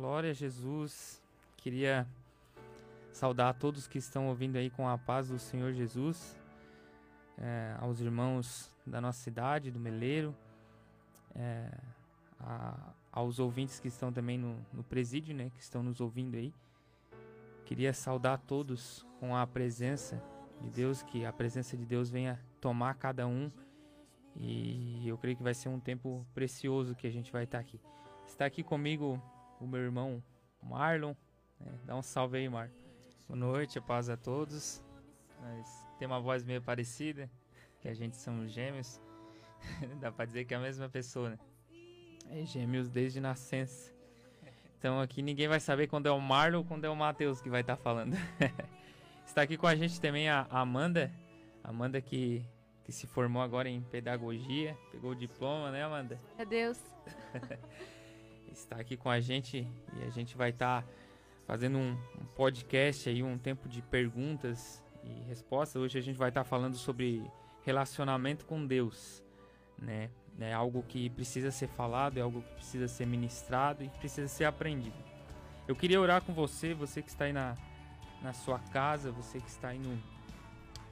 Glória a Jesus. Queria saudar a todos que estão ouvindo aí com a paz do Senhor Jesus, é, aos irmãos da nossa cidade, do Meleiro, é, a, aos ouvintes que estão também no, no presídio, né, que estão nos ouvindo aí. Queria saudar a todos com a presença de Deus, que a presença de Deus venha tomar cada um. E eu creio que vai ser um tempo precioso que a gente vai estar aqui. Está aqui comigo o meu irmão Marlon. Né? Dá um salve aí, Marlon. Boa noite, paz a todos. Nós temos uma voz meio parecida, que a gente somos gêmeos. Dá pra dizer que é a mesma pessoa, né? É gêmeos desde nascença. Então aqui ninguém vai saber quando é o Marlon ou quando é o Matheus que vai estar tá falando. Está aqui com a gente também a Amanda. Amanda que, que se formou agora em pedagogia, pegou o diploma, né, Amanda? É Deus. Está aqui com a gente e a gente vai estar tá fazendo um, um, podcast aí, um tempo de perguntas e respostas. Hoje a gente vai estar tá falando sobre relacionamento com Deus, né? É algo que precisa ser falado, é algo que precisa ser ministrado e precisa ser aprendido. Eu queria orar com você, você que está aí na, na sua casa, você que está aí no,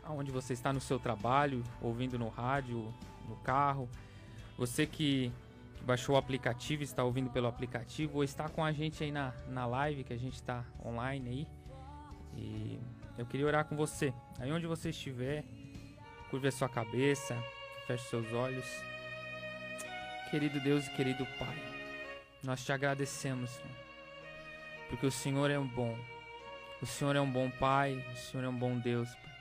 onde você está no seu trabalho, ouvindo no rádio, no carro, você que, que baixou o aplicativo, está ouvindo pelo aplicativo, ou está com a gente aí na, na live, que a gente está online aí. E eu queria orar com você. Aí onde você estiver, curva a sua cabeça, feche seus olhos. Querido Deus e querido Pai, nós te agradecemos, Senhor, porque o Senhor é um bom. O Senhor é um bom Pai, o Senhor é um bom Deus, Pai.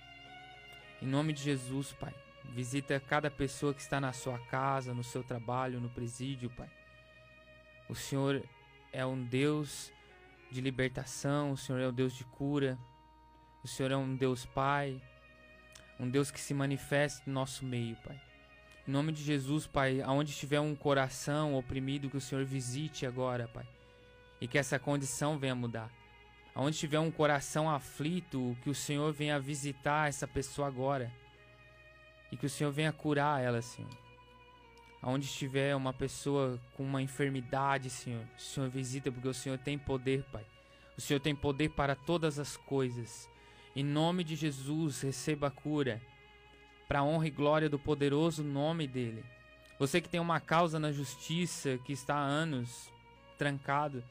Em nome de Jesus, Pai, visita cada pessoa que está na sua casa, no seu trabalho, no presídio, Pai. O Senhor é um Deus de libertação, o Senhor é um Deus de cura, o Senhor é um Deus Pai, um Deus que se manifesta no nosso meio, Pai. Em nome de Jesus, Pai, aonde estiver um coração oprimido, que o Senhor visite agora, Pai. E que essa condição venha mudar. Aonde estiver um coração aflito, que o Senhor venha visitar essa pessoa agora. E que o Senhor venha curar ela, Senhor. Aonde estiver uma pessoa com uma enfermidade, Senhor, o Senhor visita, porque o Senhor tem poder, Pai. O Senhor tem poder para todas as coisas. Em nome de Jesus, receba a cura para a honra e glória do poderoso nome dele. Você que tem uma causa na justiça que está há anos trancado,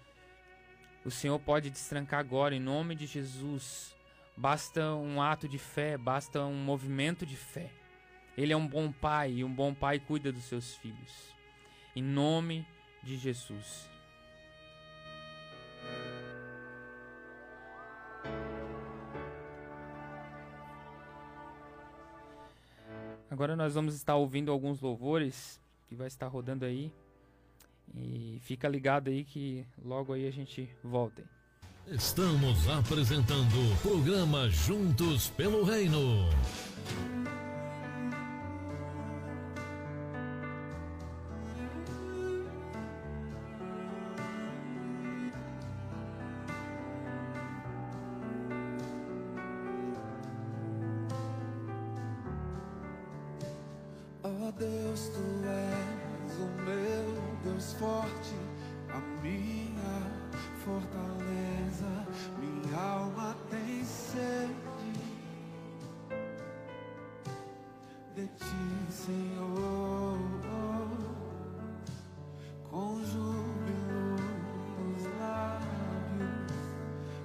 o Senhor pode destrancar agora em nome de Jesus. Basta um ato de fé, basta um movimento de fé. Ele é um bom pai e um bom pai cuida dos seus filhos. Em nome de Jesus. Agora nós vamos estar ouvindo alguns louvores que vai estar rodando aí. E fica ligado aí que logo aí a gente volta. Estamos apresentando o programa Juntos pelo Reino. de ti, Senhor. Com júbilo nos lábios,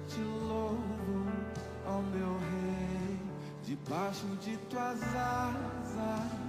te louvo ao meu rei, debaixo de tuas asas.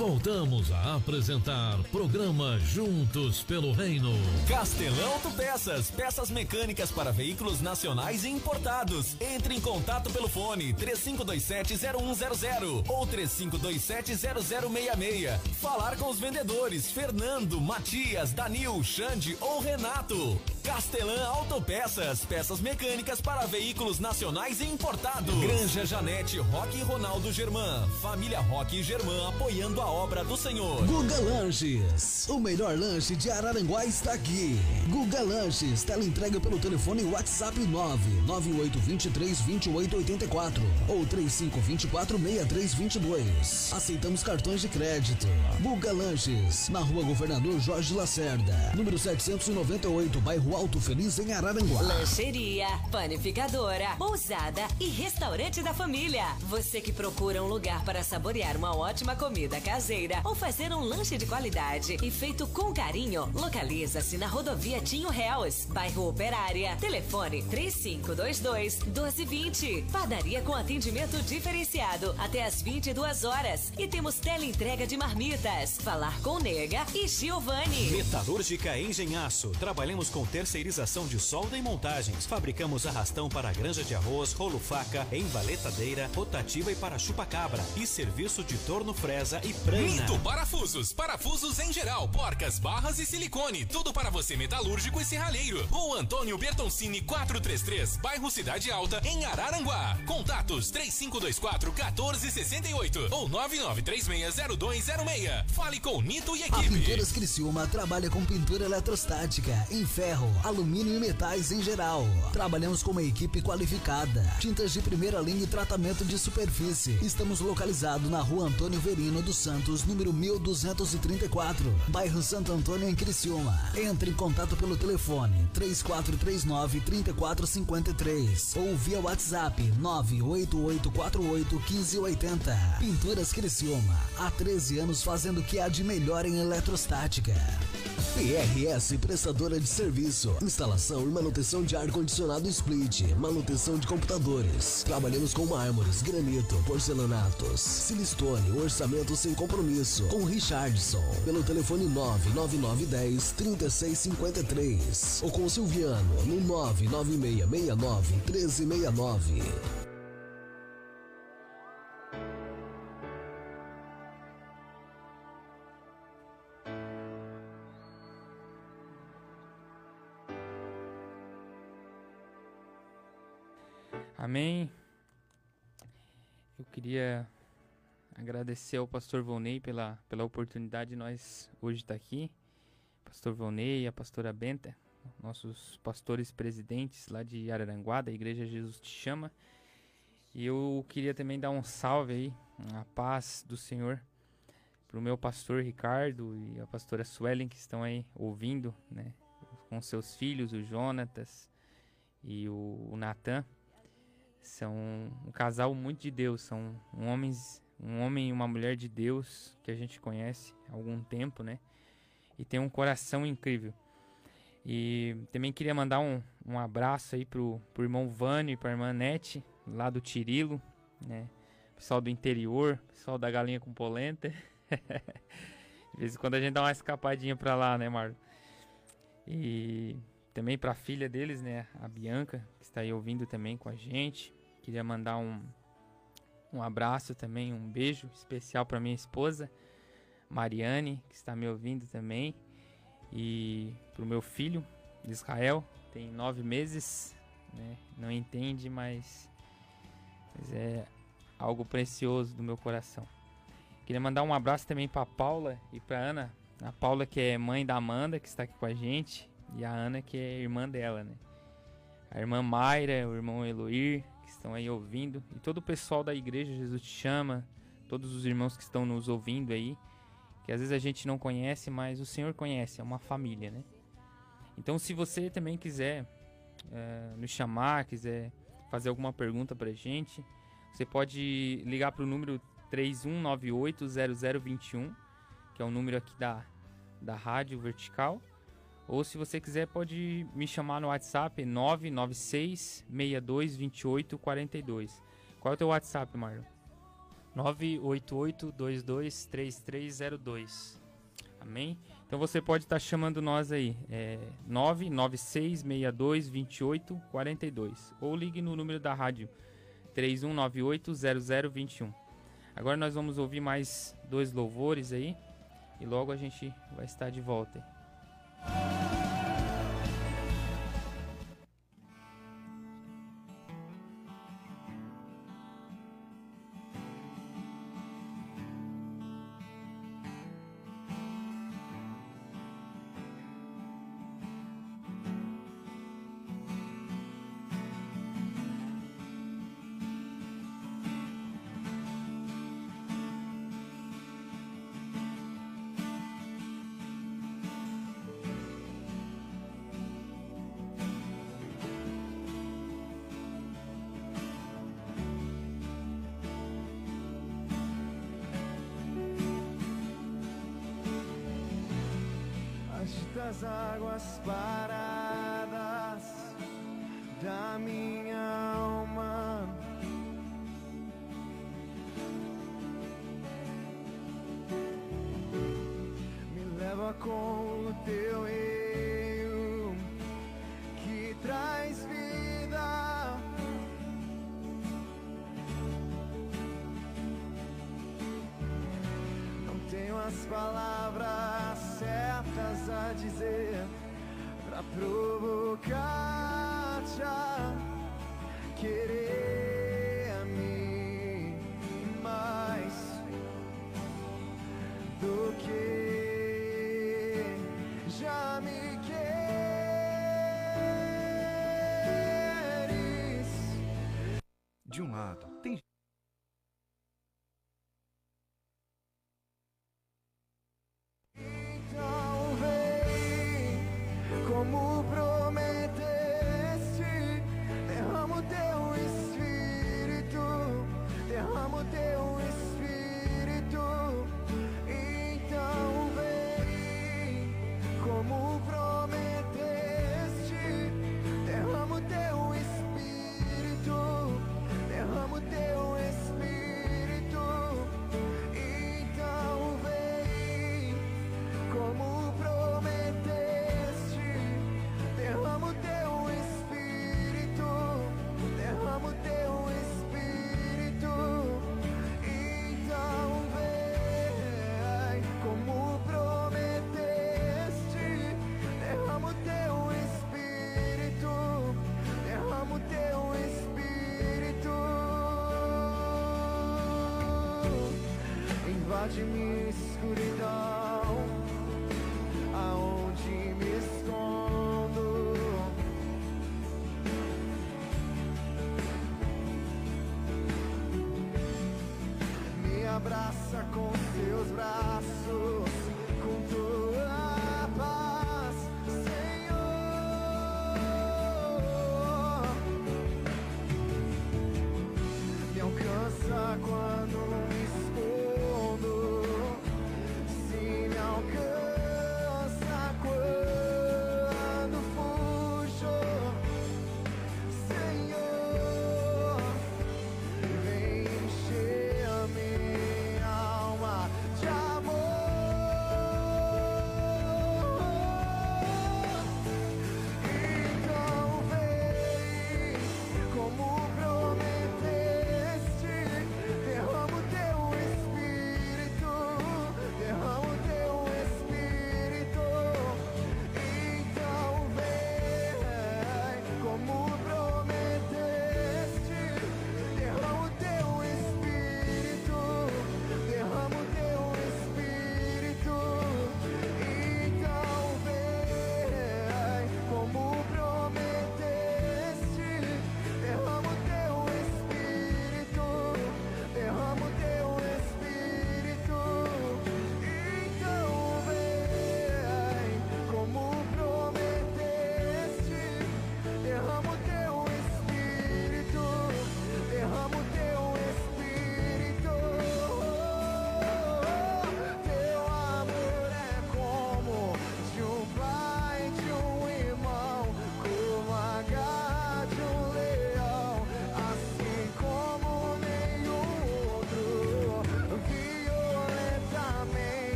Voltamos a apresentar programa Juntos pelo Reino. Castelão Autopeças, peças mecânicas para veículos nacionais e importados. Entre em contato pelo fone 3527-0100 ou 3527-0066. Falar com os vendedores Fernando, Matias, Danil, Xande ou Renato. Castelã Autopeças, peças mecânicas para veículos nacionais e importados. Granja Janete, Roque e Ronaldo Germán. Família Roque e Germán apoiando a obra do Senhor. Guga Lanches, o melhor lanche de Araranguá está aqui. Guga Lanches, tela entrega pelo telefone WhatsApp 998232884 ou 35246322. Aceitamos cartões de crédito. Guga Lanches, na Rua Governador Jorge Lacerda, número 798, bairro Alto Feliz em Araranguá. Lancheria, panificadora, pousada e restaurante da família. Você que procura um lugar para saborear uma ótima comida caseira ou fazer um lanche de qualidade e feito com carinho, localiza-se na rodovia Tinho Réus, bairro Operária. Telefone 3522 1220. Padaria com atendimento diferenciado até às 22 horas. E temos teleentrega de marmitas. Falar com Nega e Giovanni. Metalúrgica Engenhaço. Trabalhamos com terceirização de solda e montagens. Fabricamos arrastão para granja de arroz, rolo faca, embaletadeira, rotativa e para chupa-cabra. E serviço de torno fresa e prana. Mito Parafusos. Parafusos em geral, porcas, barras e silicone. Tudo para você metalúrgico e serralheiro. Rua Antônio Bertoncini 433, bairro Cidade Alta, em Araranguá. Contatos 3524 1468 ou 99360206. Fale com Nito e A equipe. Pinturas Criciúma trabalha com pintura eletrostática em ferro, alumínio e metais em geral. Trabalhamos com uma equipe qualificada. Tintas de primeira linha e tratamento de superfície. Estamos localizados na rua Antônio Verino dos Santos, número 1234, bairro Santo Antônio, em Criciúma. Entre em contato pelo telefone 3439-3453 ou via WhatsApp 988481580. Pinturas Criciúma, há 13 anos fazendo o que há de melhor em eletrostática. PRS Prestadora de Serviço, instalação e manutenção de ar-condicionado split, manutenção de computadores. Trabalhamos com mármores, granito, porcelanatos, silistone, orçamento sem compromisso. Com Richardson, pelo telefone 99910 3653 ou com Silviano no 99669 1369. Amém. Eu queria agradecer ao pastor Volney pela, pela oportunidade de nós hoje estar aqui. Pastor Volney, a pastora Benta, nossos pastores presidentes lá de Araranguá, da Igreja Jesus Te Chama. E eu queria também dar um salve aí, a paz do Senhor, para o meu pastor Ricardo e a pastora Suelen que estão aí ouvindo, né? Com seus filhos, o Jonatas e o, o Natan. São um casal muito de Deus, são um, homens, um homem e uma mulher de Deus que a gente conhece há algum tempo, né? E tem um coração incrível. E também queria mandar um, um abraço aí pro, pro irmão Vânio e pra irmã Nete, lá do Tirilo, né? Pessoal do interior, pessoal da galinha com polenta. de vez em quando a gente dá uma escapadinha pra lá, né, Marlon? E também pra filha deles, né, a Bianca, está aí ouvindo também com a gente. Queria mandar um, um abraço também, um beijo especial para minha esposa, Mariane, que está me ouvindo também. E pro meu filho, Israel, tem nove meses, né? Não entende, mas, mas é algo precioso do meu coração. Queria mandar um abraço também para Paula e para Ana. A Paula que é mãe da Amanda, que está aqui com a gente, e a Ana que é irmã dela, né? A irmã Mayra, o irmão Eloir, que estão aí ouvindo, e todo o pessoal da igreja Jesus te chama, todos os irmãos que estão nos ouvindo aí, que às vezes a gente não conhece, mas o Senhor conhece, é uma família, né? Então, se você também quiser é, nos chamar, quiser fazer alguma pergunta pra gente, você pode ligar pro número 31980021, que é o número aqui da, da rádio vertical. Ou se você quiser, pode me chamar no WhatsApp 996 62 28 42. Qual é o teu WhatsApp, Marlon? 988-223302. Amém? Então você pode estar chamando nós aí, é 996 62 28 42. Ou ligue no número da rádio 3198 0021. Agora nós vamos ouvir mais dois louvores aí e logo a gente vai estar de volta. Das águas paradas da minha alma. Me leva com o teu rio que traz vida. Não tenho as palavras dizer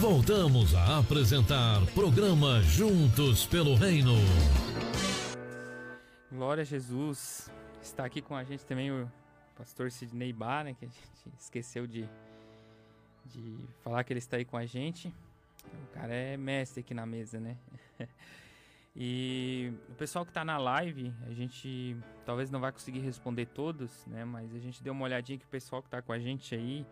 Voltamos a apresentar programa Juntos pelo Reino. Glória a Jesus. Está aqui com a gente também o pastor Sidney Bar, né, que a gente esqueceu de, de falar que ele está aí com a gente. O cara é mestre aqui na mesa, né? e o pessoal que está na live, a gente talvez não vai conseguir responder todos, né? Mas a gente deu uma olhadinha que o pessoal que está com a gente aí,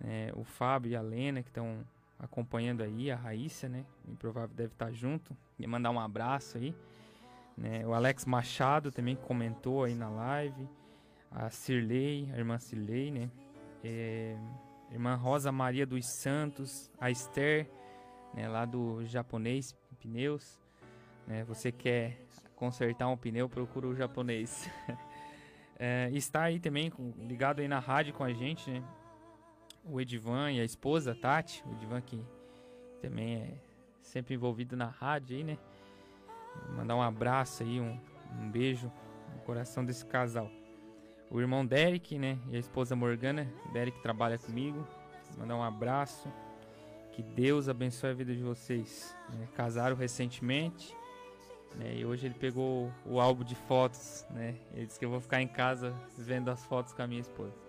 né, o Fábio e a Lena que estão acompanhando aí, a Raíssa, né? Improvável deve estar junto. E mandar um abraço aí. Né? O Alex Machado também comentou aí na live. A Cirlei, a irmã Cirlei, né? É, irmã Rosa Maria dos Santos, a Esther, né? lá do japonês pneus. Né? Você quer consertar um pneu, procura o japonês. é, está aí também ligado aí na rádio com a gente, né? O Edivan e a esposa Tati, o Edivan que também é sempre envolvido na rádio aí, né? Mandar um abraço aí, um, um beijo no coração desse casal. O irmão Derek, né? E a esposa Morgana. Derek trabalha comigo. Mandar um abraço. Que Deus abençoe a vida de vocês. Né? Casaram recentemente. Né? E hoje ele pegou o álbum de fotos, né? Ele disse que eu vou ficar em casa vendo as fotos com a minha esposa.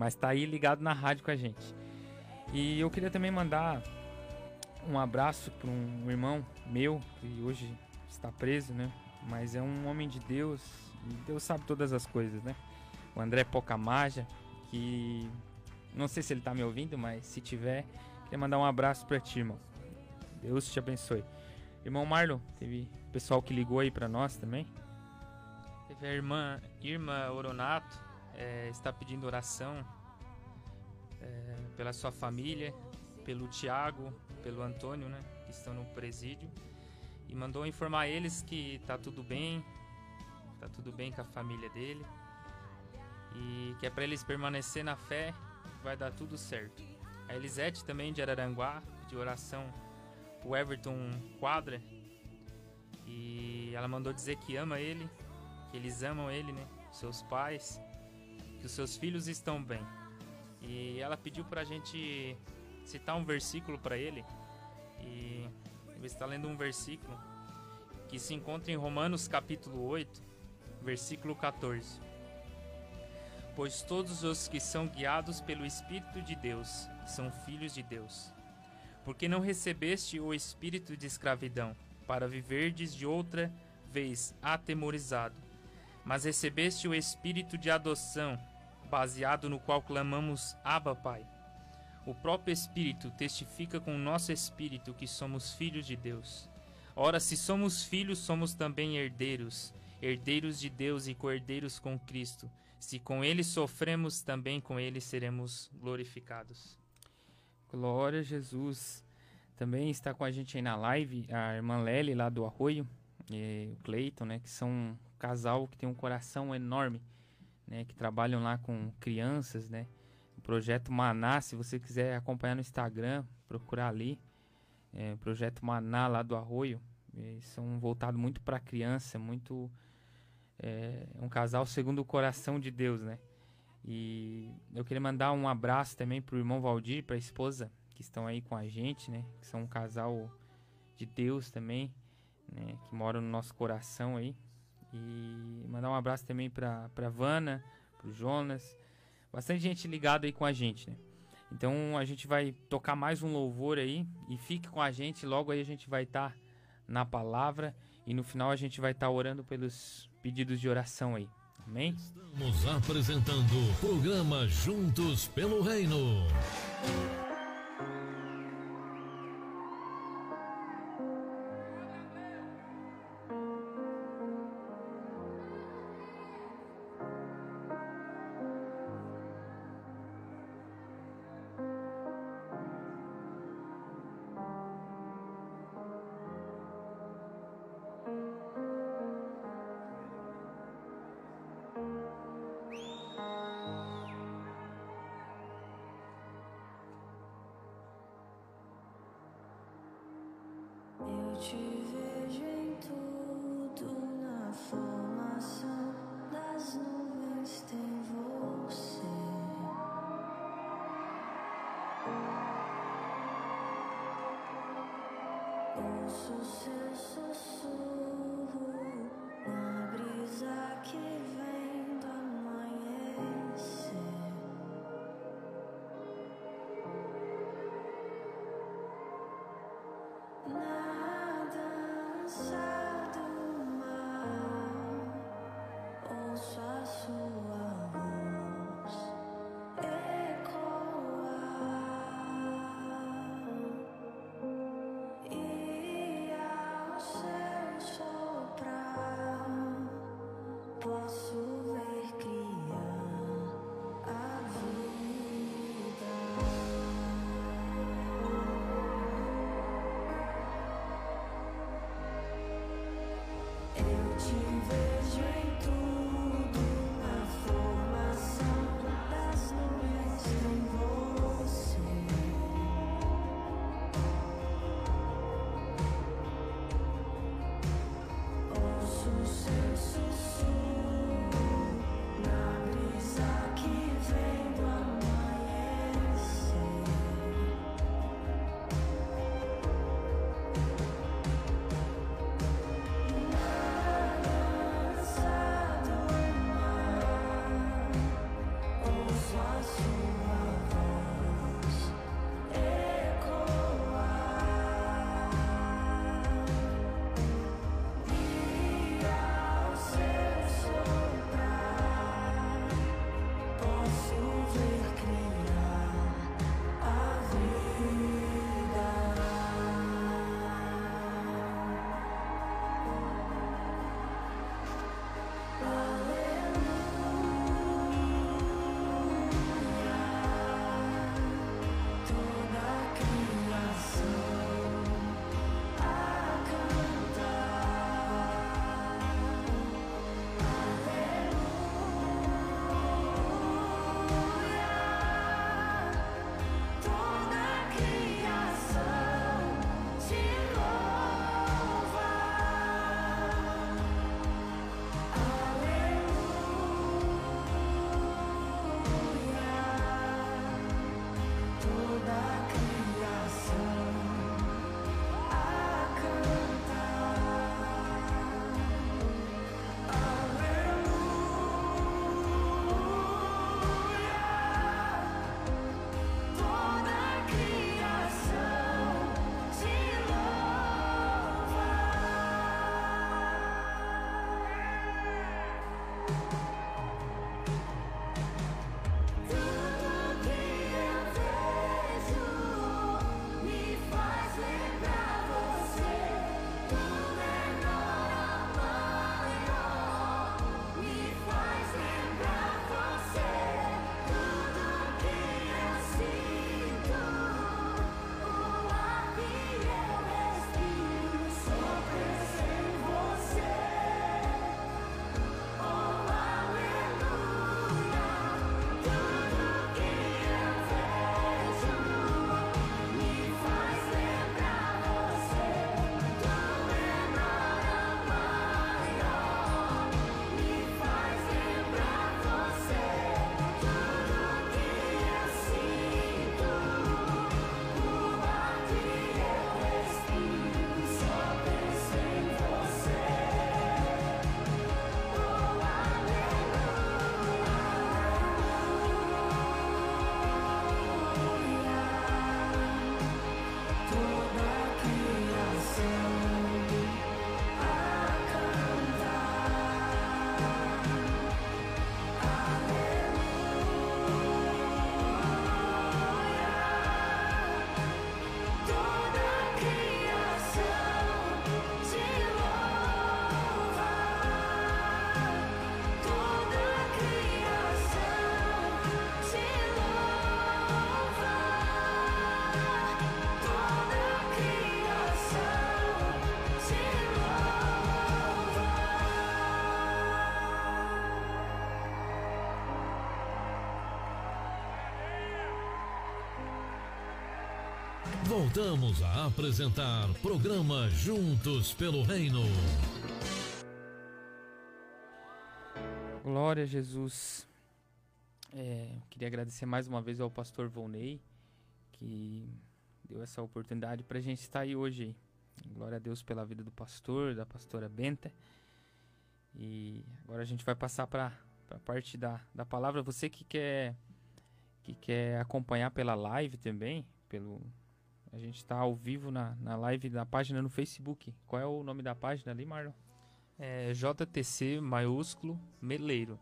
Mas tá aí ligado na rádio com a gente. E eu queria também mandar um abraço para um irmão meu que hoje está preso, né? Mas é um homem de Deus e Deus sabe todas as coisas, né? O André Pocamaja, que não sei se ele tá me ouvindo, mas se tiver, queria mandar um abraço para ti, irmão. Deus te abençoe. Irmão Marlon, teve pessoal que ligou aí para nós também. Teve a irmã Irma Oronato, é, está pedindo oração é, pela sua família, pelo Tiago, pelo Antônio, né, que estão no presídio, e mandou informar eles que está tudo bem, está tudo bem com a família dele, e que é para eles permanecer na fé, vai dar tudo certo. A Elisete também de Araranguá, de oração o Everton Quadra, e ela mandou dizer que ama ele, que eles amam ele, né, seus pais, que os seus filhos estão bem. E ela pediu para a gente citar um versículo para ele. E ele está lendo um versículo que se encontra em Romanos capítulo 8, versículo 14. Pois todos os que são guiados pelo Espírito de Deus são filhos de Deus. Porque não recebeste o espírito de escravidão, para viverdes de outra vez atemorizado, mas recebeste o espírito de adoção, baseado no qual clamamos Abba, Pai. O próprio Espírito testifica com o nosso espírito que somos filhos de Deus. Ora, se somos filhos, somos também herdeiros, herdeiros de Deus e co-herdeiros com Cristo. Se com ele sofremos, também com ele seremos glorificados. Glória a Jesus. Também está com a gente aí na live a irmã Lely lá do Arroio, e o Cleiton, né, que são um casal que tem um coração enorme né, que trabalham lá com crianças, né? O projeto Maná, se você quiser acompanhar no Instagram, procurar ali. É, projeto Maná lá do Arroio. Eles são voltados muito para criança, muito é, um casal segundo o coração de Deus, né? E eu queria mandar um abraço também pro irmão Valdir, para a esposa que estão aí com a gente, né? Que são um casal de Deus também, né? Que moram no nosso coração aí. E mandar um abraço também pra, pra Vana, pro Jonas. Bastante gente ligada aí com a gente, né? Então a gente vai tocar mais um louvor aí e fique com a gente. Logo aí a gente vai estar tá na palavra e no final a gente vai estar tá orando pelos pedidos de oração aí. Amém? Estamos apresentando o programa Juntos pelo Reino. so so so Voltamos a apresentar programa Juntos pelo Reino. Glória a Jesus. É, queria agradecer mais uma vez ao pastor Volney, que deu essa oportunidade para a gente estar aí hoje. Glória a Deus pela vida do pastor, da pastora Benta. E agora a gente vai passar para a parte da, da palavra. Você que quer, que quer acompanhar pela live também, pelo a gente está ao vivo na, na live da página no Facebook. Qual é o nome da página ali, Marlon? É JTC maiúsculo Meleiro.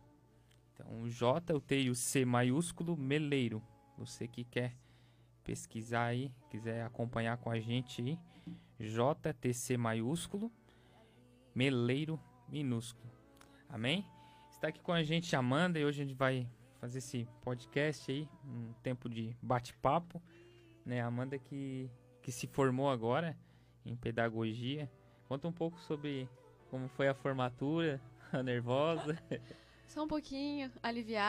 Então, J, o T e o C maiúsculo Meleiro. Você que quer pesquisar aí, quiser acompanhar com a gente aí, JTC maiúsculo Meleiro minúsculo. Amém? Está aqui com a gente Amanda e hoje a gente vai fazer esse podcast aí, um tempo de bate-papo, né? Amanda que, que se formou agora em pedagogia. Conta um pouco sobre como foi a formatura, a nervosa. Só um pouquinho aliviada.